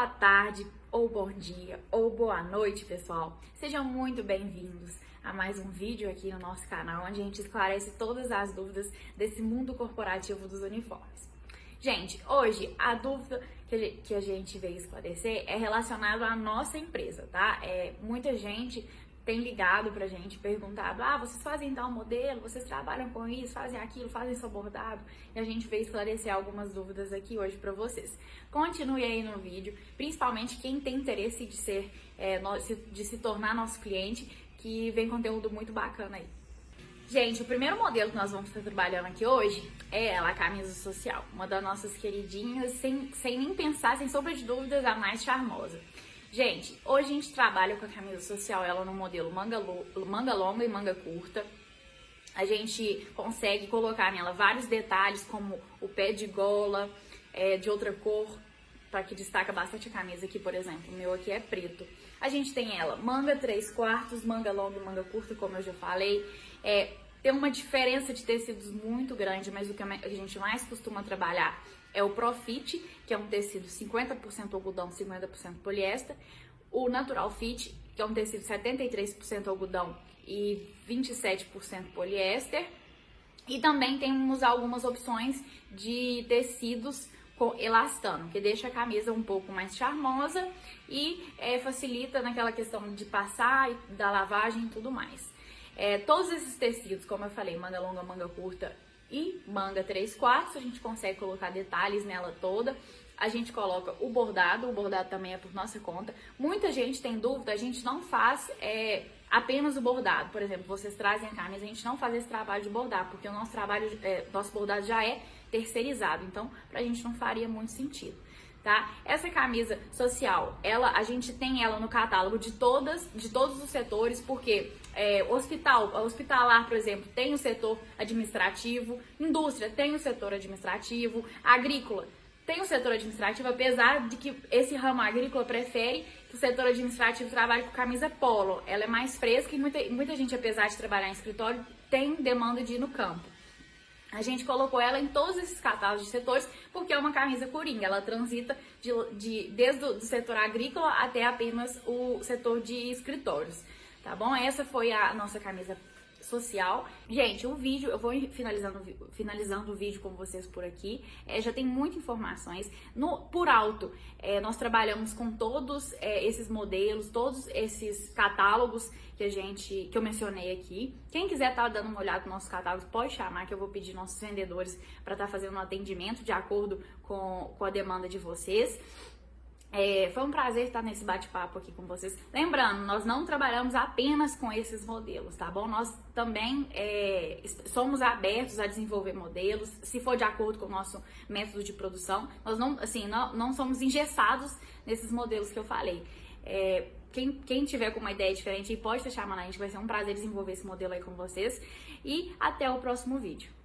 boa tarde, ou bom dia, ou boa noite, pessoal. Sejam muito bem-vindos a mais um vídeo aqui no nosso canal, onde a gente esclarece todas as dúvidas desse mundo corporativo dos uniformes. Gente, hoje a dúvida que a gente veio esclarecer é relacionada à nossa empresa, tá? É, muita gente tem ligado pra gente, perguntado: ah, vocês fazem tal modelo, vocês trabalham com isso, fazem aquilo, fazem seu bordado. E a gente veio esclarecer algumas dúvidas aqui hoje para vocês. Continue aí no vídeo, principalmente quem tem interesse de ser, é, de se tornar nosso cliente, que vem conteúdo muito bacana aí. Gente, o primeiro modelo que nós vamos estar trabalhando aqui hoje é ela, a camisa social. Uma das nossas queridinhas, sem, sem nem pensar, sem sombra de dúvidas, a mais charmosa. Gente, hoje a gente trabalha com a camisa social, ela no modelo manga, manga longa e manga curta. A gente consegue colocar nela vários detalhes, como o pé de gola, é, de outra cor, para que destaca bastante a camisa aqui, por exemplo. O meu aqui é preto. A gente tem ela manga 3 quartos, manga longa e manga curta, como eu já falei. É, tem uma diferença de tecidos muito grande, mas o que a gente mais costuma trabalhar é o Profit, que é um tecido 50% algodão, 50% poliéster. O Natural Fit, que é um tecido 73% algodão e 27% poliéster. E também temos algumas opções de tecidos com elastano, que deixa a camisa um pouco mais charmosa e é, facilita naquela questão de passar, da lavagem e tudo mais. É, todos esses tecidos, como eu falei, manga longa, manga curta e manga 3 quartos, a gente consegue colocar detalhes nela toda. A gente coloca o bordado, o bordado também é por nossa conta. Muita gente tem dúvida, a gente não faz é, apenas o bordado. Por exemplo, vocês trazem a camisa, a gente não faz esse trabalho de bordar, porque o nosso trabalho, é, nosso bordado já é terceirizado. Então, pra gente não faria muito sentido tá? Essa camisa social, ela, a gente tem ela no catálogo de todas, de todos os setores, porque é, hospital, hospitalar, por exemplo, tem o setor administrativo, indústria tem o setor administrativo, agrícola tem o setor administrativo, apesar de que esse ramo agrícola prefere que o setor administrativo trabalhe com camisa polo. Ela é mais fresca e muita, muita gente, apesar de trabalhar em escritório, tem demanda de ir no campo. A gente colocou ela em todos esses catálogos de setores porque é uma camisa coringa. Ela transita de, de, desde o setor agrícola até apenas o setor de escritórios. Tá bom? Essa foi a nossa camisa social. Gente, o vídeo, eu vou finalizando, finalizando o vídeo com vocês por aqui. É, já tem muitas informações. No, por alto, é, nós trabalhamos com todos é, esses modelos, todos esses catálogos que a gente, que eu mencionei aqui. Quem quiser estar tá dando uma olhada nos nossos catálogos, pode chamar que eu vou pedir nossos vendedores para estar tá fazendo um atendimento de acordo com, com a demanda de vocês. É, foi um prazer estar nesse bate-papo aqui com vocês. Lembrando, nós não trabalhamos apenas com esses modelos, tá bom? Nós também é, somos abertos a desenvolver modelos, se for de acordo com o nosso método de produção. Nós não, assim, não, não somos engessados nesses modelos que eu falei. É, quem, quem tiver com uma ideia diferente pode deixar chamando a gente, vai ser um prazer desenvolver esse modelo aí com vocês. E até o próximo vídeo.